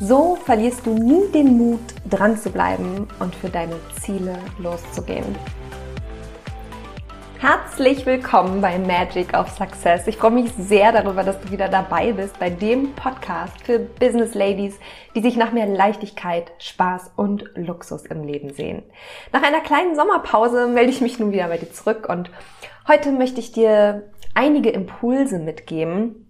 So verlierst du nie den Mut, dran zu bleiben und für deine Ziele loszugehen. Herzlich willkommen bei Magic of Success. Ich freue mich sehr darüber, dass du wieder dabei bist bei dem Podcast für Business Ladies, die sich nach mehr Leichtigkeit, Spaß und Luxus im Leben sehen. Nach einer kleinen Sommerpause melde ich mich nun wieder bei dir zurück und heute möchte ich dir einige Impulse mitgeben,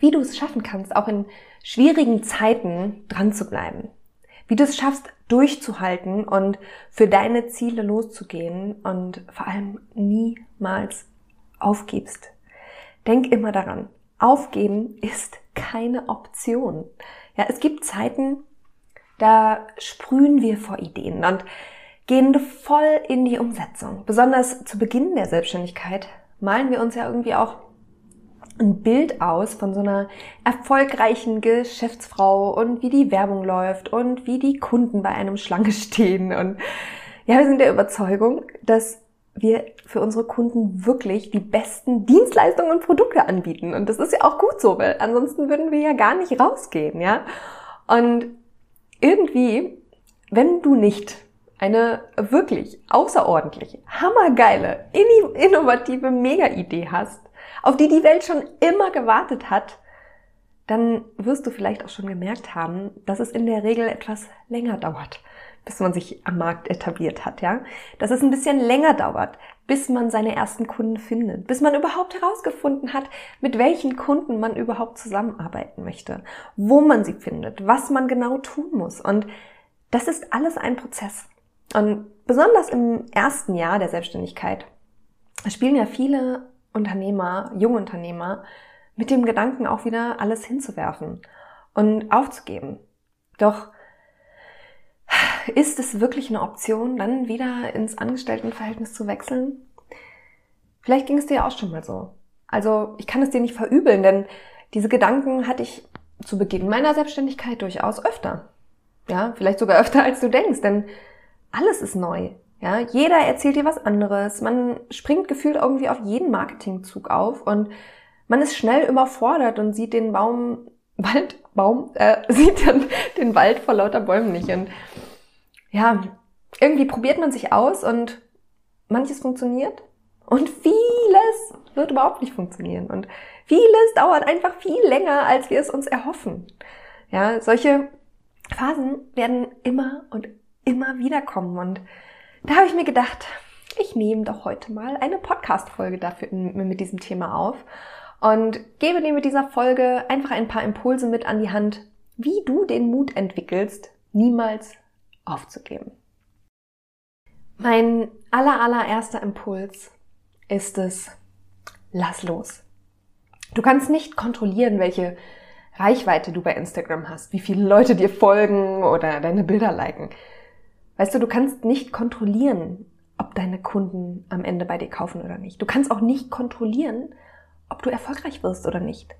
wie du es schaffen kannst, auch in schwierigen Zeiten dran zu bleiben. Wie du es schaffst, durchzuhalten und für deine Ziele loszugehen und vor allem niemals aufgibst. Denk immer daran, aufgeben ist keine Option. Ja, es gibt Zeiten, da sprühen wir vor Ideen und gehen voll in die Umsetzung. Besonders zu Beginn der Selbstständigkeit malen wir uns ja irgendwie auch ein Bild aus von so einer erfolgreichen Geschäftsfrau und wie die Werbung läuft und wie die Kunden bei einem Schlange stehen. Und ja, wir sind der Überzeugung, dass wir für unsere Kunden wirklich die besten Dienstleistungen und Produkte anbieten. Und das ist ja auch gut so, weil ansonsten würden wir ja gar nicht rausgehen, ja. Und irgendwie, wenn du nicht eine wirklich außerordentliche, hammergeile, innovative Mega-Idee hast, auf die die Welt schon immer gewartet hat, dann wirst du vielleicht auch schon gemerkt haben, dass es in der Regel etwas länger dauert, bis man sich am Markt etabliert hat, ja? Dass es ein bisschen länger dauert, bis man seine ersten Kunden findet, bis man überhaupt herausgefunden hat, mit welchen Kunden man überhaupt zusammenarbeiten möchte, wo man sie findet, was man genau tun muss. Und das ist alles ein Prozess. Und besonders im ersten Jahr der Selbstständigkeit spielen ja viele Unternehmer, Jungunternehmer, mit dem Gedanken auch wieder alles hinzuwerfen und aufzugeben. Doch ist es wirklich eine Option, dann wieder ins Angestelltenverhältnis zu wechseln? Vielleicht ging es dir auch schon mal so. Also ich kann es dir nicht verübeln, denn diese Gedanken hatte ich zu Beginn meiner Selbstständigkeit durchaus öfter. Ja, vielleicht sogar öfter als du denkst, denn alles ist neu. Ja, jeder erzählt dir was anderes. Man springt gefühlt irgendwie auf jeden Marketingzug auf und man ist schnell überfordert und sieht den Baum, Wald, Baum, äh, sieht dann den Wald vor lauter Bäumen nicht. Und ja, irgendwie probiert man sich aus und manches funktioniert und vieles wird überhaupt nicht funktionieren. Und vieles dauert einfach viel länger, als wir es uns erhoffen. Ja, solche Phasen werden immer und immer wieder kommen und da habe ich mir gedacht, ich nehme doch heute mal eine Podcast-Folge dafür mit diesem Thema auf und gebe dir mit dieser Folge einfach ein paar Impulse mit an die Hand, wie du den Mut entwickelst, niemals aufzugeben. Mein aller, allererster Impuls ist es, lass los. Du kannst nicht kontrollieren, welche Reichweite du bei Instagram hast, wie viele Leute dir folgen oder deine Bilder liken. Weißt du, du kannst nicht kontrollieren, ob deine Kunden am Ende bei dir kaufen oder nicht. Du kannst auch nicht kontrollieren, ob du erfolgreich wirst oder nicht.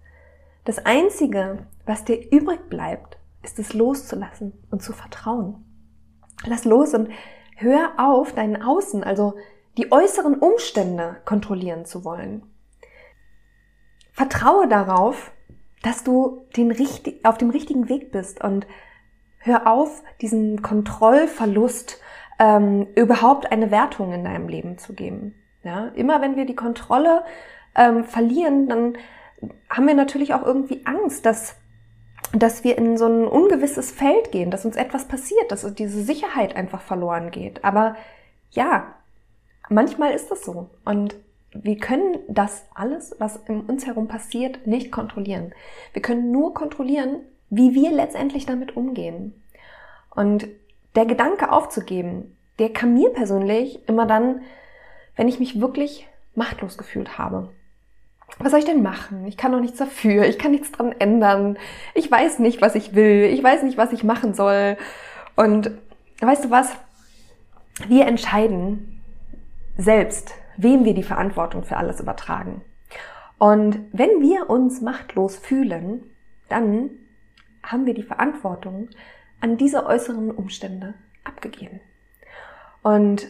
Das Einzige, was dir übrig bleibt, ist es loszulassen und zu vertrauen. Lass los und hör auf, deinen Außen, also die äußeren Umstände kontrollieren zu wollen. Vertraue darauf, dass du den richtig, auf dem richtigen Weg bist und Hör auf, diesen Kontrollverlust ähm, überhaupt eine Wertung in deinem Leben zu geben. Ja, immer wenn wir die Kontrolle ähm, verlieren, dann haben wir natürlich auch irgendwie Angst, dass dass wir in so ein ungewisses Feld gehen, dass uns etwas passiert, dass diese Sicherheit einfach verloren geht. Aber ja, manchmal ist das so. Und wir können das alles, was in uns herum passiert, nicht kontrollieren. Wir können nur kontrollieren, wie wir letztendlich damit umgehen. Und der Gedanke aufzugeben, der kam mir persönlich immer dann, wenn ich mich wirklich machtlos gefühlt habe. Was soll ich denn machen? Ich kann doch nichts dafür, ich kann nichts dran ändern, ich weiß nicht, was ich will, ich weiß nicht, was ich machen soll. Und weißt du was? Wir entscheiden selbst, wem wir die Verantwortung für alles übertragen. Und wenn wir uns machtlos fühlen, dann haben wir die Verantwortung an diese äußeren Umstände abgegeben. Und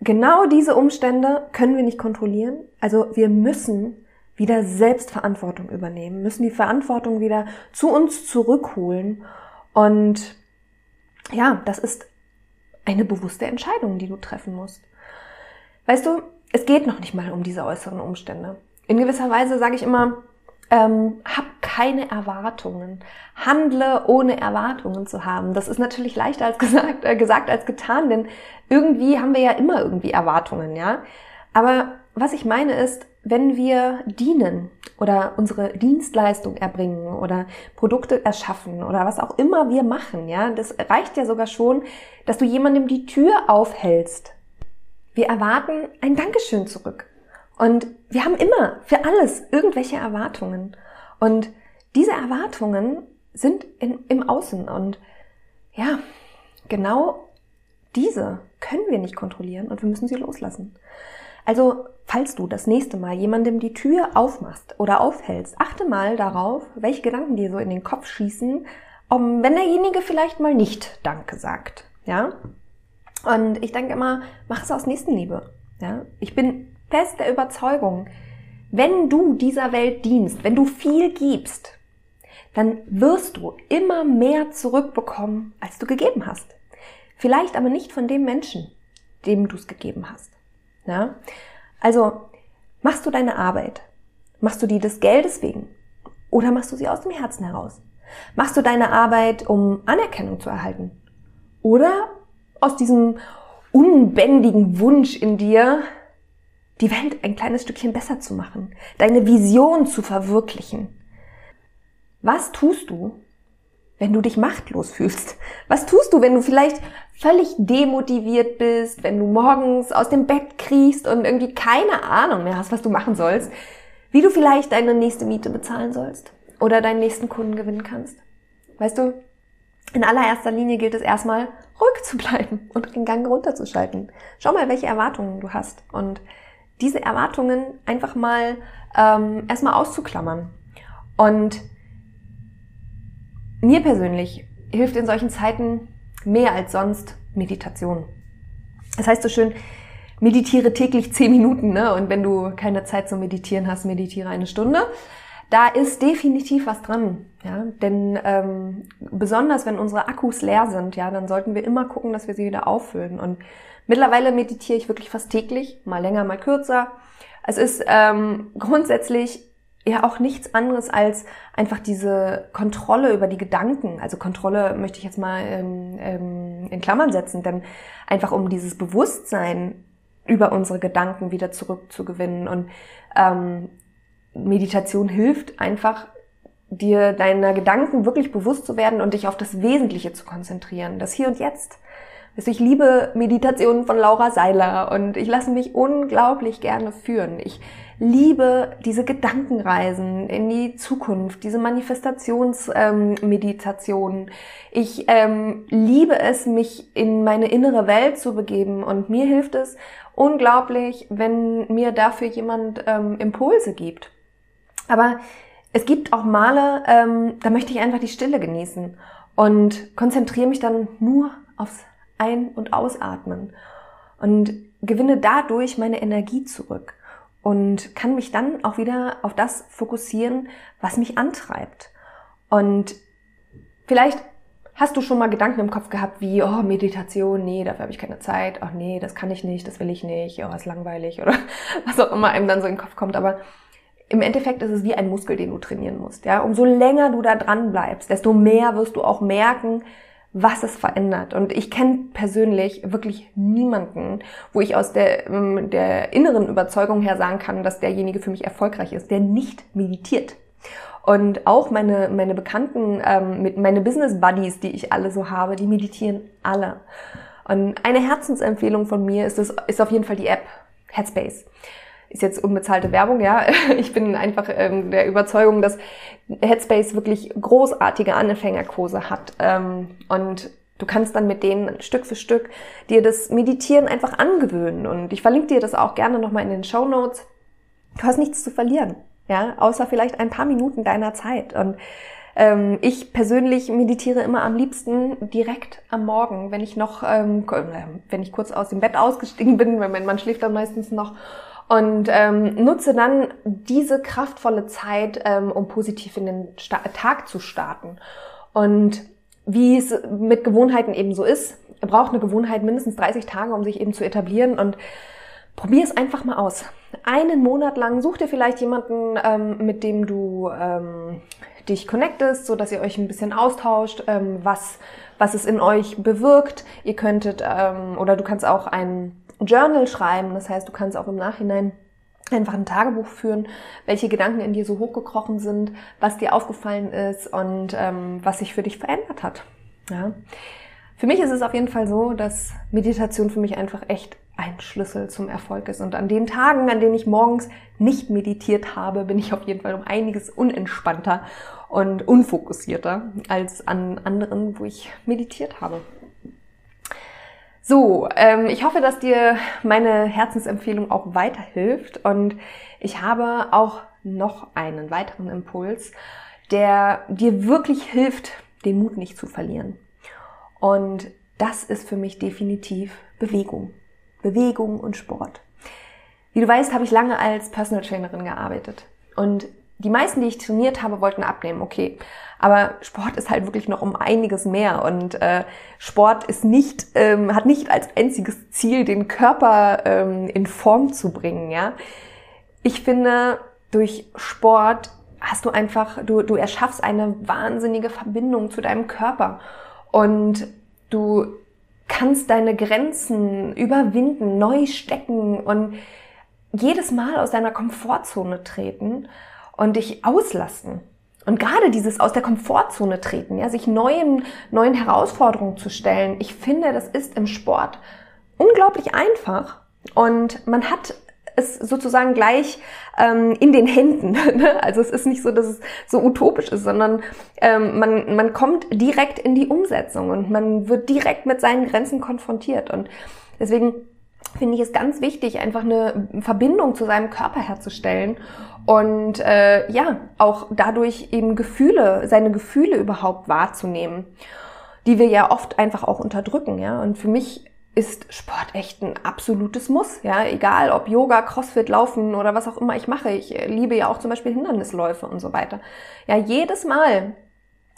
genau diese Umstände können wir nicht kontrollieren. Also wir müssen wieder Selbstverantwortung übernehmen, müssen die Verantwortung wieder zu uns zurückholen. Und ja, das ist eine bewusste Entscheidung, die du treffen musst. Weißt du, es geht noch nicht mal um diese äußeren Umstände. In gewisser Weise sage ich immer, ähm, hab keine Erwartungen. Handle ohne Erwartungen zu haben. Das ist natürlich leichter als gesagt, äh, gesagt als getan, denn irgendwie haben wir ja immer irgendwie Erwartungen, ja. Aber was ich meine ist, wenn wir dienen oder unsere Dienstleistung erbringen oder Produkte erschaffen oder was auch immer wir machen, ja, das reicht ja sogar schon, dass du jemandem die Tür aufhältst. Wir erwarten ein Dankeschön zurück. Und wir haben immer für alles irgendwelche Erwartungen. Und diese Erwartungen sind in, im Außen. Und ja, genau diese können wir nicht kontrollieren und wir müssen sie loslassen. Also, falls du das nächste Mal jemandem die Tür aufmachst oder aufhältst, achte mal darauf, welche Gedanken dir so in den Kopf schießen, um, wenn derjenige vielleicht mal nicht Danke sagt. Ja? Und ich denke immer, mach es aus Nächstenliebe. Ja? Ich bin fest der Überzeugung, wenn du dieser Welt dienst, wenn du viel gibst, dann wirst du immer mehr zurückbekommen, als du gegeben hast. Vielleicht aber nicht von dem Menschen, dem du es gegeben hast. Ja? Also, machst du deine Arbeit? Machst du die des Geldes wegen? Oder machst du sie aus dem Herzen heraus? Machst du deine Arbeit, um Anerkennung zu erhalten? Oder aus diesem unbändigen Wunsch in dir, die Welt ein kleines Stückchen besser zu machen, deine Vision zu verwirklichen. Was tust du, wenn du dich machtlos fühlst? Was tust du, wenn du vielleicht völlig demotiviert bist, wenn du morgens aus dem Bett kriechst und irgendwie keine Ahnung mehr hast, was du machen sollst, wie du vielleicht deine nächste Miete bezahlen sollst oder deinen nächsten Kunden gewinnen kannst? Weißt du, in allererster Linie gilt es erstmal, ruhig zu bleiben und den Gang runterzuschalten. Schau mal, welche Erwartungen du hast und diese Erwartungen einfach mal ähm, erstmal auszuklammern. Und mir persönlich hilft in solchen Zeiten mehr als sonst Meditation. Das heißt so schön, meditiere täglich zehn Minuten, ne? Und wenn du keine Zeit zum Meditieren hast, meditiere eine Stunde. Da ist definitiv was dran, ja. Denn ähm, besonders wenn unsere Akkus leer sind, ja, dann sollten wir immer gucken, dass wir sie wieder auffüllen. Und Mittlerweile meditiere ich wirklich fast täglich, mal länger, mal kürzer. Es ist ähm, grundsätzlich ja auch nichts anderes als einfach diese Kontrolle über die Gedanken. Also Kontrolle möchte ich jetzt mal ähm, ähm, in Klammern setzen, denn einfach um dieses Bewusstsein über unsere Gedanken wieder zurückzugewinnen. Und ähm, Meditation hilft einfach, dir deiner Gedanken wirklich bewusst zu werden und dich auf das Wesentliche zu konzentrieren, das Hier und Jetzt. Also ich liebe Meditationen von Laura Seiler und ich lasse mich unglaublich gerne führen. Ich liebe diese Gedankenreisen in die Zukunft, diese Manifestationsmeditationen. Ähm, ich ähm, liebe es, mich in meine innere Welt zu begeben und mir hilft es unglaublich, wenn mir dafür jemand ähm, Impulse gibt. Aber es gibt auch Male, ähm, da möchte ich einfach die Stille genießen und konzentriere mich dann nur aufs ein- und ausatmen und gewinne dadurch meine Energie zurück und kann mich dann auch wieder auf das fokussieren, was mich antreibt. Und vielleicht hast du schon mal Gedanken im Kopf gehabt wie, oh, Meditation, nee, dafür habe ich keine Zeit, ach nee, das kann ich nicht, das will ich nicht, oh, ist langweilig oder was auch immer einem dann so in den Kopf kommt. Aber im Endeffekt ist es wie ein Muskel, den du trainieren musst. Ja, umso länger du da dran bleibst, desto mehr wirst du auch merken, was es verändert. Und ich kenne persönlich wirklich niemanden, wo ich aus der, ähm, der inneren Überzeugung her sagen kann, dass derjenige für mich erfolgreich ist, der nicht meditiert. Und auch meine, meine Bekannten, ähm, mit meine Business Buddies, die ich alle so habe, die meditieren alle. Und eine Herzensempfehlung von mir ist, es, ist auf jeden Fall die App Headspace ist jetzt unbezahlte Werbung, ja. Ich bin einfach ähm, der Überzeugung, dass Headspace wirklich großartige Anfängerkurse hat. Ähm, und du kannst dann mit denen Stück für Stück dir das Meditieren einfach angewöhnen. Und ich verlinke dir das auch gerne nochmal in den Show Notes. Du hast nichts zu verlieren, ja, außer vielleicht ein paar Minuten deiner Zeit. Und Ähm, ich persönlich meditiere immer am liebsten direkt am Morgen, wenn ich noch, ähm, wenn ich kurz aus dem Bett ausgestiegen bin, weil mein Mann schläft dann meistens noch und ähm, nutze dann diese kraftvolle Zeit, ähm, um positiv in den Sta Tag zu starten. Und wie es mit Gewohnheiten eben so ist, braucht eine Gewohnheit mindestens 30 Tage, um sich eben zu etablieren und probier es einfach mal aus. Einen Monat lang such dir vielleicht jemanden, ähm, mit dem du ähm, dich connectest, so dass ihr euch ein bisschen austauscht, ähm, was was es in euch bewirkt. Ihr könntet ähm, oder du kannst auch ein Journal schreiben. Das heißt, du kannst auch im Nachhinein einfach ein Tagebuch führen, welche Gedanken in dir so hochgekrochen sind, was dir aufgefallen ist und ähm, was sich für dich verändert hat. Ja. Für mich ist es auf jeden Fall so, dass Meditation für mich einfach echt ein Schlüssel zum Erfolg ist. Und an den Tagen, an denen ich morgens nicht meditiert habe, bin ich auf jeden Fall um einiges unentspannter und unfokussierter als an anderen, wo ich meditiert habe. So, ähm, ich hoffe, dass dir meine Herzensempfehlung auch weiterhilft und ich habe auch noch einen weiteren Impuls, der dir wirklich hilft, den Mut nicht zu verlieren. Und das ist für mich definitiv Bewegung. Bewegung und Sport. Wie du weißt, habe ich lange als Personal Trainerin gearbeitet und die meisten, die ich trainiert habe, wollten abnehmen, okay. Aber Sport ist halt wirklich noch um einiges mehr und äh, Sport ist nicht, ähm, hat nicht als einziges Ziel, den Körper ähm, in Form zu bringen, ja. Ich finde, durch Sport hast du einfach, du, du erschaffst eine wahnsinnige Verbindung zu deinem Körper und du kannst deine Grenzen überwinden, neu stecken und jedes Mal aus deiner Komfortzone treten und dich auslassen. Und gerade dieses aus der Komfortzone treten, ja, sich neuen, neuen Herausforderungen zu stellen, ich finde, das ist im Sport unglaublich einfach und man hat es sozusagen gleich ähm, in den Händen. Ne? also es ist nicht so, dass es so utopisch ist, sondern ähm, man, man kommt direkt in die Umsetzung und man wird direkt mit seinen Grenzen konfrontiert. Und deswegen finde ich es ganz wichtig, einfach eine Verbindung zu seinem Körper herzustellen und äh, ja, auch dadurch eben Gefühle, seine Gefühle überhaupt wahrzunehmen, die wir ja oft einfach auch unterdrücken, ja. Und für mich ist Sport echt ein absolutes Muss, ja. Egal ob Yoga, Crossfit, Laufen oder was auch immer ich mache. Ich liebe ja auch zum Beispiel Hindernisläufe und so weiter. Ja, jedes Mal,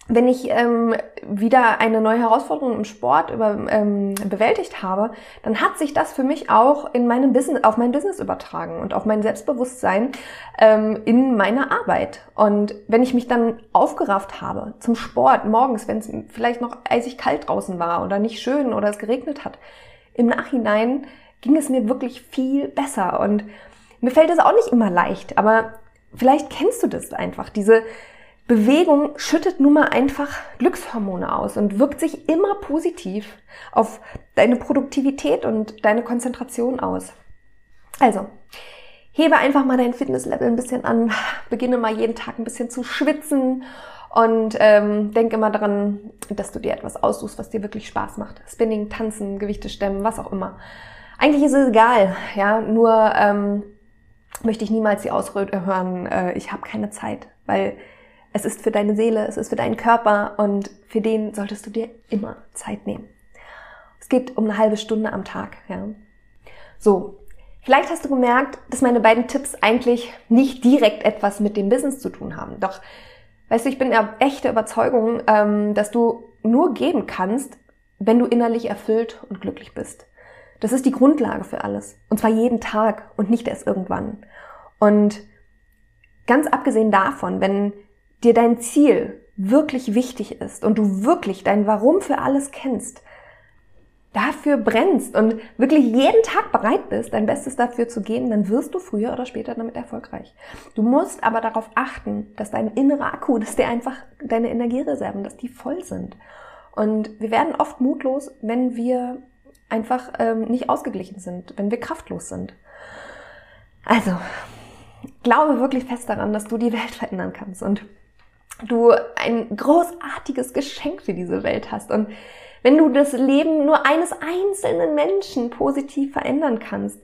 wenn ich ähm, wieder eine neue Herausforderung im Sport über, ähm, bewältigt habe, dann hat sich das für mich auch in meinem Business, auf mein Business übertragen und auf mein Selbstbewusstsein ähm, in meiner Arbeit. Und wenn ich mich dann aufgerafft habe zum Sport morgens, wenn es vielleicht noch eisig kalt draußen war oder nicht schön oder es geregnet hat, im Nachhinein ging es mir wirklich viel besser. Und mir fällt es auch nicht immer leicht, aber vielleicht kennst du das einfach, diese Bewegung schüttet nun mal einfach Glückshormone aus und wirkt sich immer positiv auf deine Produktivität und deine Konzentration aus. Also, hebe einfach mal dein Fitnesslevel ein bisschen an, beginne mal jeden Tag ein bisschen zu schwitzen und ähm, denk immer daran, dass du dir etwas aussuchst, was dir wirklich Spaß macht. Spinning, Tanzen, Gewichte stemmen, was auch immer. Eigentlich ist es egal, ja, nur ähm, möchte ich niemals die Ausrede hören, äh, ich habe keine Zeit, weil es ist für deine Seele, es ist für deinen Körper und für den solltest du dir immer Zeit nehmen. Es geht um eine halbe Stunde am Tag, ja. So. Vielleicht hast du gemerkt, dass meine beiden Tipps eigentlich nicht direkt etwas mit dem Business zu tun haben. Doch, weißt du, ich bin der echte Überzeugung, ähm, dass du nur geben kannst, wenn du innerlich erfüllt und glücklich bist. Das ist die Grundlage für alles. Und zwar jeden Tag und nicht erst irgendwann. Und ganz abgesehen davon, wenn dir dein Ziel wirklich wichtig ist und du wirklich dein Warum für alles kennst, dafür brennst und wirklich jeden Tag bereit bist, dein Bestes dafür zu geben, dann wirst du früher oder später damit erfolgreich. Du musst aber darauf achten, dass dein innerer Akku, dass der einfach deine Energiereserven, dass die voll sind. Und wir werden oft mutlos, wenn wir einfach ähm, nicht ausgeglichen sind, wenn wir kraftlos sind. Also, glaube wirklich fest daran, dass du die Welt verändern kannst und du ein großartiges Geschenk für diese Welt hast. Und wenn du das Leben nur eines einzelnen Menschen positiv verändern kannst,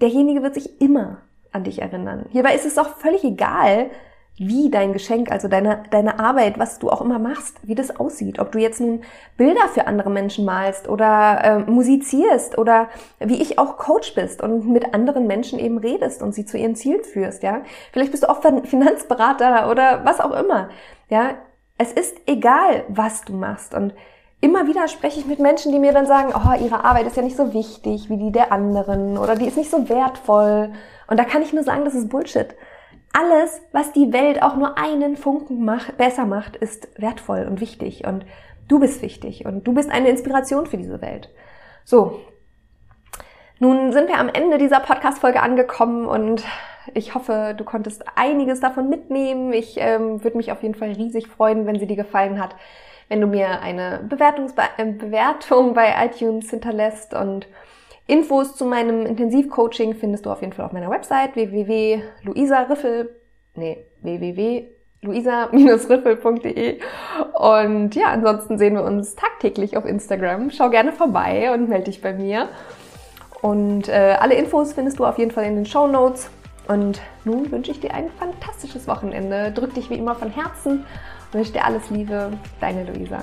derjenige wird sich immer an dich erinnern. Hierbei ist es auch völlig egal, wie dein Geschenk, also deine, deine Arbeit, was du auch immer machst, wie das aussieht. Ob du jetzt nun Bilder für andere Menschen malst oder äh, musizierst oder wie ich auch Coach bist und mit anderen Menschen eben redest und sie zu ihren Zielen führst, ja. Vielleicht bist du auch Finanzberater oder was auch immer, ja. Es ist egal, was du machst und immer wieder spreche ich mit Menschen, die mir dann sagen, oh, ihre Arbeit ist ja nicht so wichtig wie die der anderen oder die ist nicht so wertvoll. Und da kann ich nur sagen, das ist Bullshit alles, was die Welt auch nur einen Funken macht, besser macht, ist wertvoll und wichtig. Und du bist wichtig und du bist eine Inspiration für diese Welt. So. Nun sind wir am Ende dieser Podcast-Folge angekommen und ich hoffe, du konntest einiges davon mitnehmen. Ich ähm, würde mich auf jeden Fall riesig freuen, wenn sie dir gefallen hat, wenn du mir eine Bewertungsbe äh, Bewertung bei iTunes hinterlässt und Infos zu meinem Intensivcoaching findest du auf jeden Fall auf meiner Website www.luisariffel, nee, www.luisa-riffel.de und ja, ansonsten sehen wir uns tagtäglich auf Instagram. Schau gerne vorbei und melde dich bei mir. Und äh, alle Infos findest du auf jeden Fall in den Show Notes. Und nun wünsche ich dir ein fantastisches Wochenende. Drück dich wie immer von Herzen wünsche dir alles Liebe. Deine Luisa.